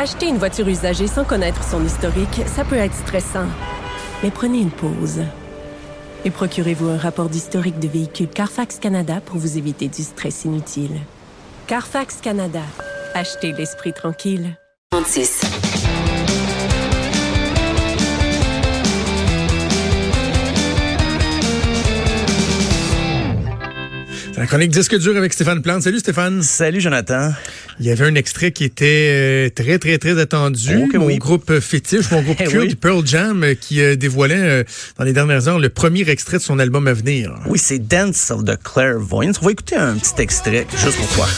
Acheter une voiture usagée sans connaître son historique, ça peut être stressant. Mais prenez une pause. Et procurez-vous un rapport d'historique de véhicule Carfax Canada pour vous éviter du stress inutile. Carfax Canada. Achetez l'esprit tranquille. 36. C'est la chronique Disque dur avec Stéphane Plante. Salut Stéphane. Salut Jonathan. Il y avait un extrait qui était euh, très, très, très attendu. Que mon oui. groupe fétiche, mon groupe Eh culte, oui. Pearl Jam, euh, qui euh, dévoilait dans les dernières heures le premier extrait de son album à venir. Oui, c'est Dance of the Clairvoyance. On va écouter un petit extrait juste pour toi.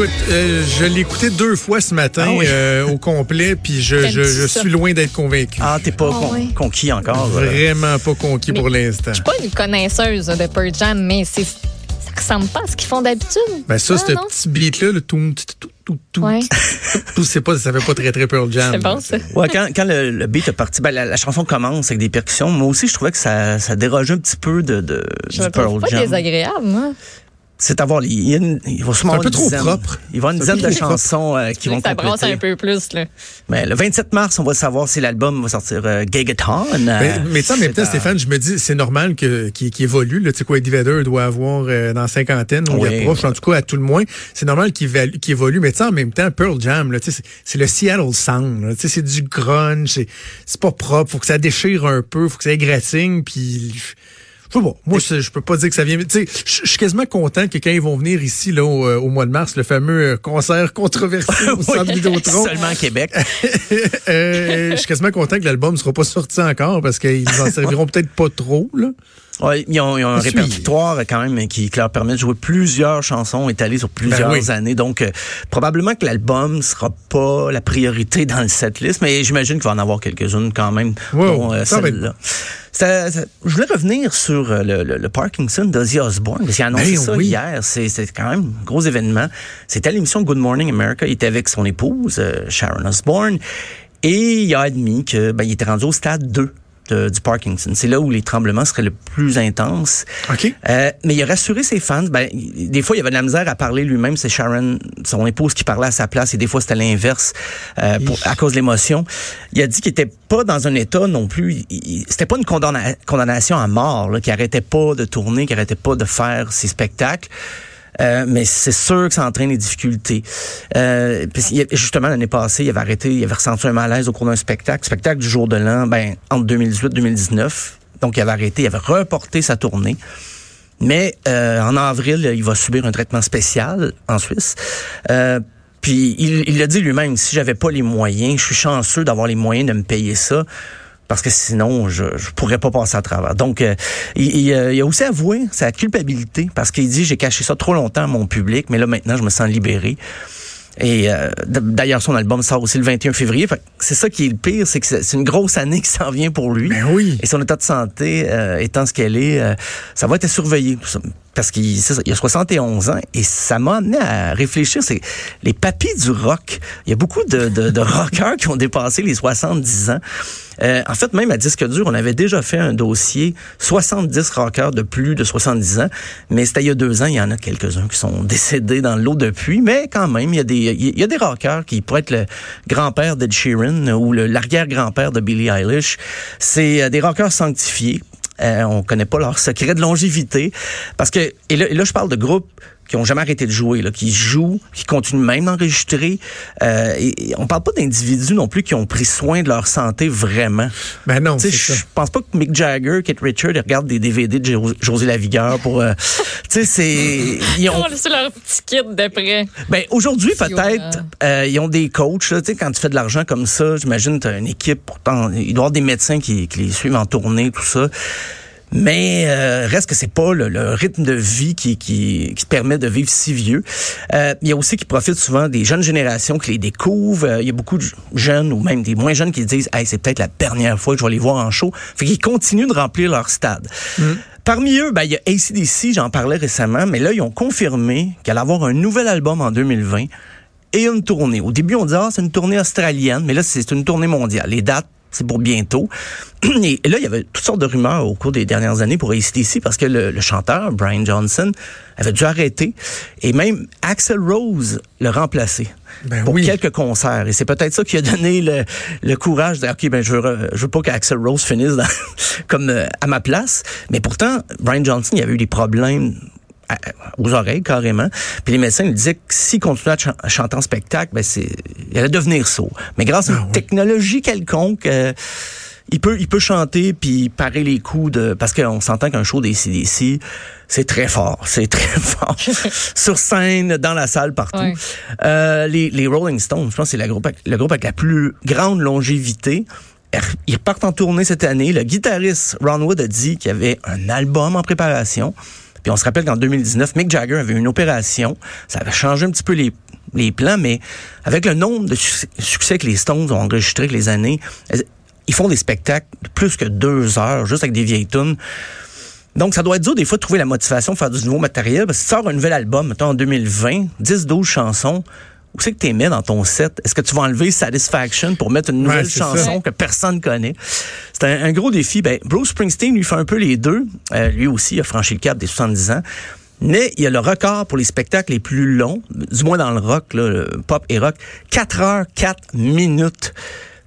Écoute, euh, je l'ai écouté deux fois ce matin Ah oui. euh, au complet, puis je, je, je suis loin d'être convaincu. Ah, t'es pas Ah con- oui. conquis encore. euh. Vraiment pas conquis Mais- pour l'instant. Je suis pas une connaisseuse de Pearl Jam, mais c'est ça ressemble pas à ce qu'ils font d'habitude. Ben ça, Ah, ce petit beat-là, le tout, tout, tout, tout, tout, Ouais. tout, c'est pas, ça fait pas très, très Pearl Jam. C'est bon, ça. Ouais, quand, quand le, le beat est parti, ben, la, la chanson commence avec des percussions. Moi aussi, je trouvais que ça, ça dérogeait un petit peu de, de Je du Pearl pas Jam. désagréable, moi. C'est à voir. Il, y a une- il va sûrement un avoir peu une trop dizaine- propre. Il va avoir une dizaine de chansons euh, qui vont ça un peu plus, là. Mais le 27 mars, on va savoir si l'album va sortir euh, Gigaton. euh, Mais, mais ça, en même temps, Stéphane, je me dis, c'est normal que qu'il qu'il évolue. Là. Tu sais quoi, Eddie Vedder doit avoir euh, dans cinquantaine, on Oui, y approche, en tout cas, à tout le moins. C'est normal qu'il évolue. Mais tu sais, en même temps, Pearl Jam, là, tu sais, c'est c'est le Seattle Sound. là. Tu sais, C'est du grunge, c'est c'est pas propre. Faut que ça déchire un peu, faut que ça égratigne, puis... Je sais pas. Moi, je peux pas dire que ça vient. Tu sais, je suis quasiment content que quand ils vont venir ici là au, euh, au mois de mars, le fameux euh, concert controversé au centre Vidéotron, Seulement à Québec. euh, je suis quasiment content que l'album sera pas sorti encore parce qu'ils en serviront peut-être pas trop là. Ouais, ils ont, ils ont un Suis. répertoire quand même qui, qui leur permet de jouer plusieurs chansons étalées sur plusieurs Ben oui. années. Donc, euh, probablement que l'album sera pas la priorité dans le setlist, mais j'imagine qu'il va en avoir quelques-unes quand même. Wow, euh, celle-là. Ça- ça- je voulais revenir sur euh, le, le- le Parkinson d'Ozzy Osbourne, parce qu'il a annoncé Ben ça oui. hier. C'est quand même un gros événement. C'était à l'émission Good Morning America. Il était avec son épouse, euh, Sharon Osbourne, et il a admis que ben, il était rendu au stade 2 de- du Parkinson. C'est là où les tremblements seraient le plus intenses. OK. Euh, mais il a rassuré ses fans. Ben, des fois, il avait de la misère à parler lui-même. C'est Sharon, son épouse, qui parlait à sa place. Et des fois, c'était l'inverse euh, pour- à cause de l'émotion. Il a dit qu'il était pas dans un état non plus. C'était pas une condamna- condamnation à mort, qui arrêtait pas de tourner, qui arrêtait pas de faire ses spectacles. Euh, mais c'est sûr que ça entraîne des difficultés. Euh, a- justement, l'année passée, il avait arrêté, il avait ressenti un malaise au cours d'un spectacle. Spectacle du jour de l'an, ben, entre 2018 et 2019. Donc, il avait arrêté, il avait reporté sa tournée. Mais euh, en avril, il va subir un traitement spécial en Suisse. Euh, puis il il l'a dit lui-même, si j'avais pas les moyens, je suis chanceux d'avoir les moyens de me payer ça. Parce que sinon, je je pourrais pas passer à travers. Donc, euh, il, il, euh, il a aussi avoué sa culpabilité parce qu'il dit j'ai caché ça trop longtemps à mon public, mais là maintenant je me sens libéré. Et euh, d'ailleurs, son album sort aussi le 21 février. Fait que C'est ça qui est le pire, c'est que c'est c'est une grosse année qui s'en vient pour lui. Ben oui. Et son état de santé euh, étant ce qu'elle est, euh, ça va être surveillé. Parce qu'il a 71 ans et ça m'a amené à réfléchir. C'est les papis du rock. Il y a beaucoup de, rockers qui ont dépassé les 70 ans. Euh, en fait, même à disque dur, on avait déjà fait un dossier 70 rockers de plus de 70 ans, mais c'était il y a deux ans. Il y en a quelques-uns qui sont décédés dans l'eau depuis, mais quand même, il y a des rockers qui pourraient être le grand-père d'Ed Sheeran ou l'arrière-grand-père de Billie Eilish. C'est euh, des rockers sanctifiés. Euh, on connaît pas leur secret de longévité. Parce que et là, et là je parle de groupes qui ont jamais arrêté de jouer, là, qui jouent, qui continuent même d'enregistrer. Euh, et, et on parle pas d'individus non plus qui ont pris soin de leur santé vraiment. Ben non, je pense pas que Mick Jagger, Kate Richard, ils regardent des DVD de Jo- José Lavigueur pour. euh, tu sais, c'est ils ont. C'est leur petit kit de près. Ben aujourd'hui peut-être euh, ils ont des coachs. Tu sais, quand tu fais de l'argent comme ça, j'imagine tu as une équipe. Pourtant, il doit y avoir des médecins qui, qui les suivent en tournée, tout ça. Mais euh, reste que c'est pas le, le rythme de vie qui, qui, qui te permet de vivre si vieux. Euh, il y a aussi qui profitent souvent des jeunes générations qui les découvrent. Euh, il y a beaucoup de jeunes ou même des moins jeunes qui disent hey, c'est peut-être la dernière fois que je vais les voir en show. Fait qu'ils continuent de remplir leur stade. Parmi eux, ben, il y a ACDC, j'en parlais récemment, mais là, ils ont confirmé qu'elle allait avoir un nouvel album en 2020 et une tournée. Au début, on dit, ah, c'est une tournée australienne, mais là, c'est une tournée mondiale. Les dates, c'est pour bientôt. Et là, il y avait toutes sortes de rumeurs au cours des dernières années pour ici parce que le, le, chanteur, Brian Johnson, avait dû arrêter. Et même Axel Rose le remplacer Ben pour oui. quelques concerts. Et c'est peut-être ça qui a donné le, le courage de dire, OK, ben, je veux, je veux pas qu'Axel Rose finisse dans- comme euh, à ma place. Mais pourtant, Brian Johnson, il avait eu des problèmes à- aux oreilles carrément. Puis les médecins lui disaient que s'il continuait à, chan- à chanter en spectacle, ben c'est, il allait devenir sourd. Mais grâce à une Ah oui. technologie quelconque, euh, il peut, il peut chanter puis parer les coups de, parce qu'on s'entend qu'un show des CDC, c'est très fort, c'est très fort. Sur scène, dans la salle, partout. Euh, les, les Rolling Stones, je pense que c'est la groupe, le groupe avec la plus grande longévité. Ils repartent en tournée cette année. Le guitariste Ron Wood a dit qu'il y avait un album en préparation. On se rappelle qu'en 2019, Mick Jagger avait une opération. Ça avait changé un petit peu les, les plans, mais avec le nombre de suc- succès que les Stones ont enregistré les années, ils font des spectacles de plus que deux heures, juste avec des vieilles tunes. Donc, ça doit être dur des fois de trouver la motivation de faire du nouveau matériel. Parce que si tu sors un nouvel album, mettons en 2020, 10-12 chansons, où c'est que tu mets dans ton set? Est-ce que tu vas enlever Satisfaction pour mettre une nouvelle Ouais, chanson ça. que personne connaît? C'est un, un gros défi. Ben, Bruce Springsteen lui fait un peu les deux. Euh, lui aussi il a franchi le cap des 70 ans. Mais il y a le record pour les spectacles les plus longs, du moins dans le rock, là, le pop et rock, 4 heures 4 minutes.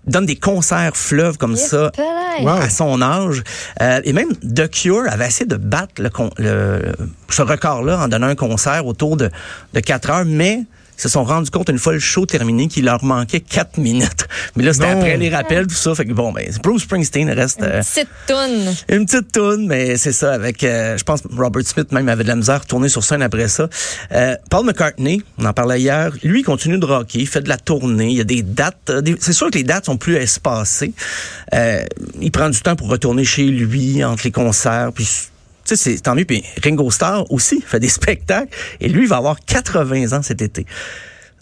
Il donne des concerts fleuves comme ça. Wow. à son âge. Euh, et même The Cure avait essayé de battre le, con- le- ce record-là en donnant un concert autour de, de 4 heures, mais se sont rendus compte une fois le show terminé qu'il leur manquait 4 minutes. Mais là, c'était après les rappels, tout ça. Fait que bon, ben, Bruce Springsteen reste... euh, Petite toune. une petite toune, mais c'est ça, avec, euh, je pense, Robert Smith même avait de la misère à tourner sur scène après ça. Euh, Paul McCartney, on en parlait hier, lui, il continue de rocker, il fait de la tournée, il y a des dates, euh, c'est sûr que les dates sont plus espacées. Euh, il prend du temps pour retourner chez lui, entre les concerts, puis... Tu sais, c'est tant mieux. Puis Ringo Starr aussi fait des spectacles. Et lui, il va avoir 80 ans cet été.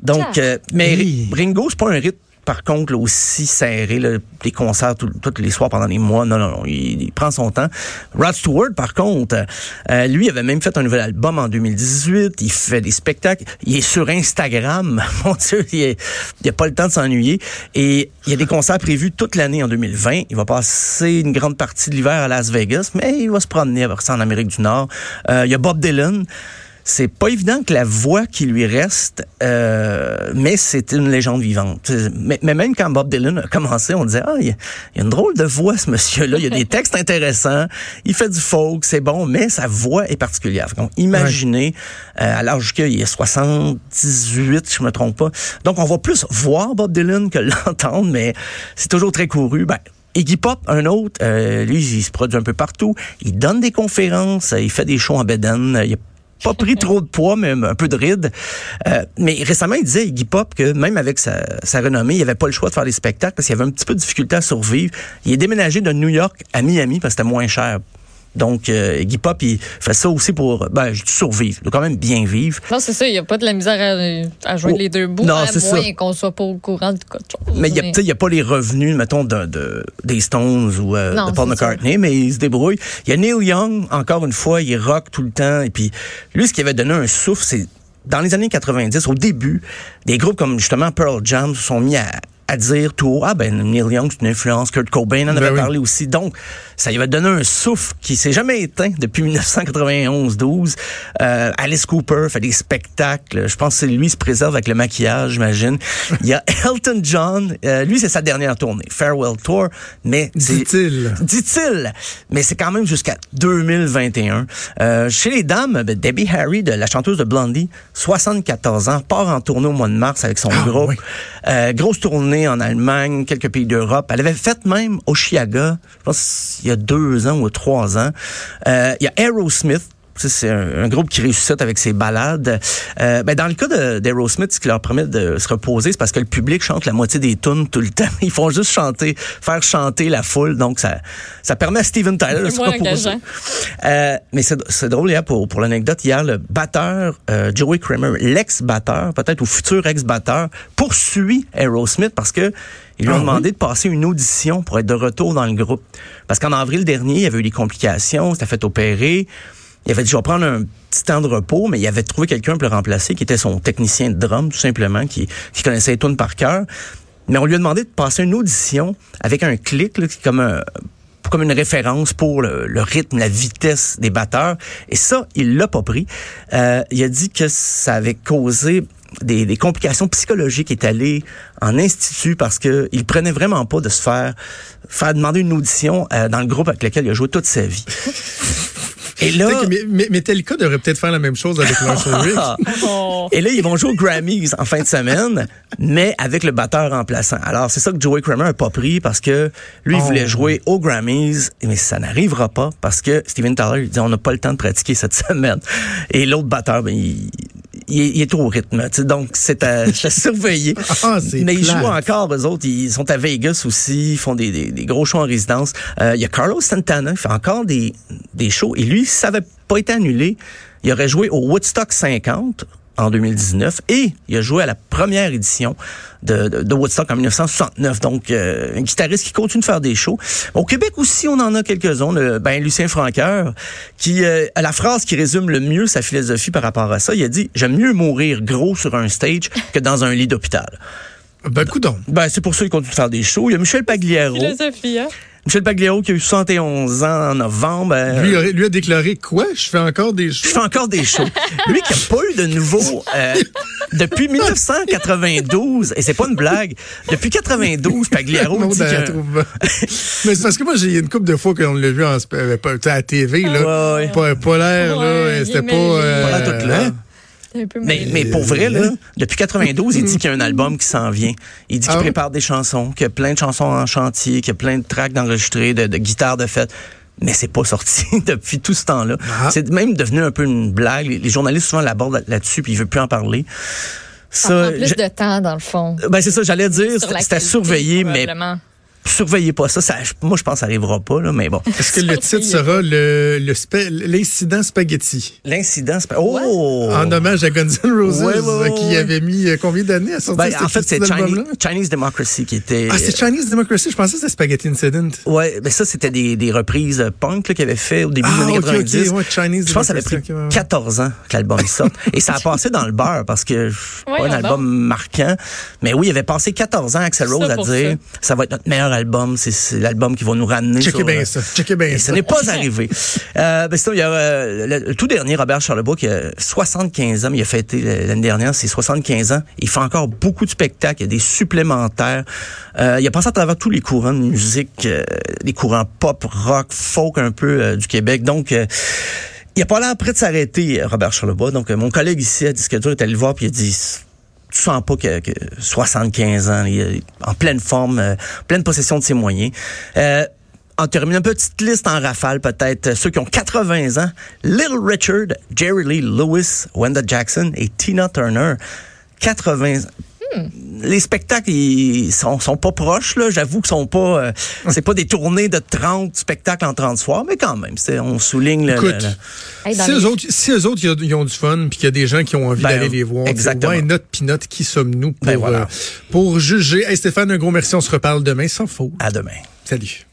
Donc, Ah. euh, mais. Ringo, c'est pas un rythme par contre là, aussi serré, là, les concerts tous les soirs pendant des mois. Non, non, non, il, prend son temps. Rod Stewart, par contre, euh, lui avait même fait un nouvel album en 2018. Il fait des spectacles. Il est sur Instagram. Mon Dieu, il, il a pas le temps de s'ennuyer. Et il y a des concerts prévus toute l'année en 2020. Il va passer une grande partie de l'hiver à Las Vegas, mais il va se promener ça en Amérique du Nord. Euh, il y a Bob Dylan. C'est pas évident que la voix qui lui reste, euh, mais c'est une légende vivante. Mais, mais même quand Bob Dylan a commencé, on disait ah il y, a, il y a une drôle de voix ce monsieur-là. Il y a des textes intéressants, il fait du folk, c'est bon, mais sa voix est particulière. Donc imaginez euh, à l'âge qu'il est 78, je me trompe pas. Donc on va plus voir Bob Dylan que l'entendre, mais c'est toujours très couru. Ben, Iggy Pop, un autre, euh, lui, il se produit un peu partout. Il donne des conférences, il fait des shows en bedaine. a pas pris trop de poids, mais un peu de ride. Euh, mais récemment, il disait, Iggy Pop, que même avec sa, sa renommée, il avait pas le choix de faire des spectacles parce qu'il avait un petit peu de difficulté à survivre. Il est déménagé de New York à Miami parce que c'était moins cher. Donc, euh, Iggy Pop, il fait ça aussi pour, ben, survivre. Il doit quand même bien vivre. Non, c'est ça, il n'y a pas de la misère à, à joindre Oh, les deux bouts, non, à c'est moins ça. qu'on soit pas au courant de quelque chose. Mais il y a, tu sais, il y a pas les revenus, mettons, de, de- des Stones ou euh, Non, de Paul ça. McCartney, mais il se débrouille. Il y a Neil Young, encore une fois, il rock tout le temps. Et puis, lui, ce qui avait donné un souffle, c'est dans les années 90, au début, des groupes comme justement Pearl Jam se sont mis à, à dire tout haut, ah ben Neil Young, c'est une influence, Kurt Cobain en Ben avait oui. parlé aussi. Donc, ça lui avait donné un souffle qui s'est jamais éteint depuis 1991-12. Euh, Alice Cooper fait des spectacles. Je pense que lui il se préserve avec le maquillage, j'imagine. Il y a Elton John. euh, lui, c'est sa dernière tournée, Farewell Tour. Mais Dit-il. Dit-il. Mais c'est quand même jusqu'à 2021. Euh, chez les dames, ben, Debbie Harry, de la chanteuse de Blondie, 74 ans, part en tournée au mois de mars avec son Ah, groupe. oui. Grosse tournée en Allemagne, quelques pays d'Europe. Elle avait fait même au Chiaga, je pense il y a deux ans ou trois ans. Euh, il y a Aerosmith. C'est un, un groupe qui ressuscite avec ses balades. Euh, ben dans le cas d'Aerosmith, ce qui leur permet de se reposer, c'est parce que le public chante la moitié des tunes tout le temps. Ils font juste chanter, faire chanter la foule. Donc, ça, ça permet à Steven Tyler de se reposer. Euh, mais c'est drôle, hier, pour, pour l'anecdote, hier, le batteur, euh, Joey Kramer, l'ex-batteur, peut-être ou futur ex-batteur, poursuit Aerosmith parce que ils lui ont Ah, demandé de passer une audition pour être de retour dans le groupe. Parce qu'en avril dernier, il y avait eu des complications, il s'était fait opérer. Il avait dit, je vais prendre un petit temps de repos, mais il avait trouvé quelqu'un pour le remplacer, qui était son technicien de drum, tout simplement, qui, qui connaissait les tunes par cœur. Mais on lui a demandé de passer une audition avec un clic, là, qui comme un comme une référence pour le, le rythme, la vitesse des batteurs. Et ça, il l'a pas pris. Euh, il a dit que ça avait causé des, des complications psychologiques. Il est allé en institut parce que il prenait vraiment pas de se faire faire demander une audition euh, dans le groupe avec lequel il a joué toute sa vie. Et là, mais, mais, Metallica devrait peut-être faire la même chose avec Lars Ulrich. Oh. Et là, ils vont jouer aux Grammys en fin de semaine, mais avec le batteur remplaçant. Alors, c'est ça que Joey Kramer a pas pris parce que lui, il Oh. voulait jouer aux Grammys, mais ça n'arrivera pas parce que Steven Tyler, il dit, on n'a pas le temps de pratiquer cette semaine. Et l'autre batteur, ben, il, il, est- il est trop au rythme. tu sais, Donc, c'est à, à surveiller. Ah, c'est mais ils plate. jouent encore, eux autres. Ils sont à Vegas aussi. Ils font des, des, des gros shows en résidence. Euh, Il y a Carlos Santana. Il fait encore des, des shows. Et lui, si ça n'avait pas été annulé, il aurait joué au Woodstock 50 en 2019 et il a joué à la première édition de, de, de Woodstock en 1969. Donc, euh, un guitariste qui continue de faire des shows. Au Québec aussi, on en a quelques-uns. Le- Ben, Lucien Franqueur, qui euh, a la phrase qui résume le mieux sa philosophie par rapport à ça. Il a dit « J'aime mieux mourir gros sur un stage que dans un lit d'hôpital. Ben, coudon. » Ben, c'est pour ça qu'il continue de faire des shows. Il y a Michel Pagliaro. Philosophie, hein? Michel Pagliaro qui a eu 71 ans en novembre. Euh, Lui, aurait- lui a déclaré quoi? Je fais encore des je choses. fais encore des shows. Lui qui a pas eu de nouveau euh, depuis 1992, et c'est pas une blague, depuis 92, Pagliaro Non, dit que... Mais c'est parce que moi, j'ai une couple de fois qu'on l'a vu en, euh, à la TV, là. Ouais, ouais. Pas, pas l'air, Ouais, là. C'était pas. euh, Pas l'air tout là. C'est un peu Mais, mais pour vrai, là, depuis 92, il dit qu'il y a un album qui s'en vient. Il dit qu'il Ah prépare des chansons, qu'il y a plein de chansons en chantier, qu'il y a plein de tracks d'enregistrés, de, de guitares de fête. Mais c'est pas sorti depuis tout ce temps-là. Ah. C'est même devenu un peu une blague. Les, les journalistes souvent l'abordent là-dessus, puis ils veulent plus en parler. Ça prend plus je- de temps, dans le fond. ben c'est ça, j'allais dire, c'était surveiller, mais. Surveillez pas ça. ça moi, je pense que ça arrivera pas, là, mais bon. Est-ce que le titre sera le, le spa- l'incident spaghetti? L'incident, pas... Oh! En hommage à Guns N' Roses, Ouais, ouais, qui avait mis euh, combien d'années à sortir Ben, cet en fait, c'est Chinese, album-là? Chinese Democracy qui était... Ah, c'est Chinese Democracy. Je pensais que c'était Spaghetti Incident. Ouais, ben ça, c'était des, des reprises euh, punk qu'il avait fait au début Ah, des années ok, ok, 90. ouais, Chinese je pense que ça avait pris Democracy, ok, ouais, ouais. 14 ans que l'album sorte. Et ça a passé dans le beurre parce que c'est pas un album marquant. Mais oui, il avait passé 14 ans Axel Rose à dire ça. va être notre meilleur album. C'est, c'est l'album qui va nous ramener Checkez sur, bien euh, ça. Checkez bien Et ce ça. n'est pas arrivé. Euh, ben sinon, il y a euh, le, le tout dernier, Robert Charlebois, qui a 75 ans, mais il a fêté euh, l'année dernière ses 75 ans. Il fait encore beaucoup de spectacles, il y a des supplémentaires. Euh, il a passé à travers tous les courants de musique, euh, les courants pop, rock, folk un peu euh, du Québec. Donc, euh, il a pas l'air prêt de s'arrêter, euh, Robert Charlebois. Donc, euh, mon collègue ici à Disque Dur est allé le voir puis il a dit tu sens pas que, que 75 ans, il est en pleine forme, euh, pleine possession de ses moyens. Euh, en terminant, une petite liste en rafale, peut-être euh, ceux qui ont 80 ans. Little Richard, Jerry Lee Lewis, Wenda Jackson et Tina Turner. 80 Les spectacles, ils sont, sont pas proches, là. J'avoue que sont pas, euh, c'est pas des tournées de 30 spectacles en 30 soirs, mais quand même, c'est, on souligne le, Écoute, le- le- si, les- eux autres, si eux autres, ils ont- du fun, puis qu'il y a des gens qui ont envie Ben, d'aller les voir, exactement. ouais, note puis note, qui sommes-nous pour, Ben, voilà. euh, pour juger? Hey Stéphane, un gros merci. On se reparle demain sans faute. à demain. Salut.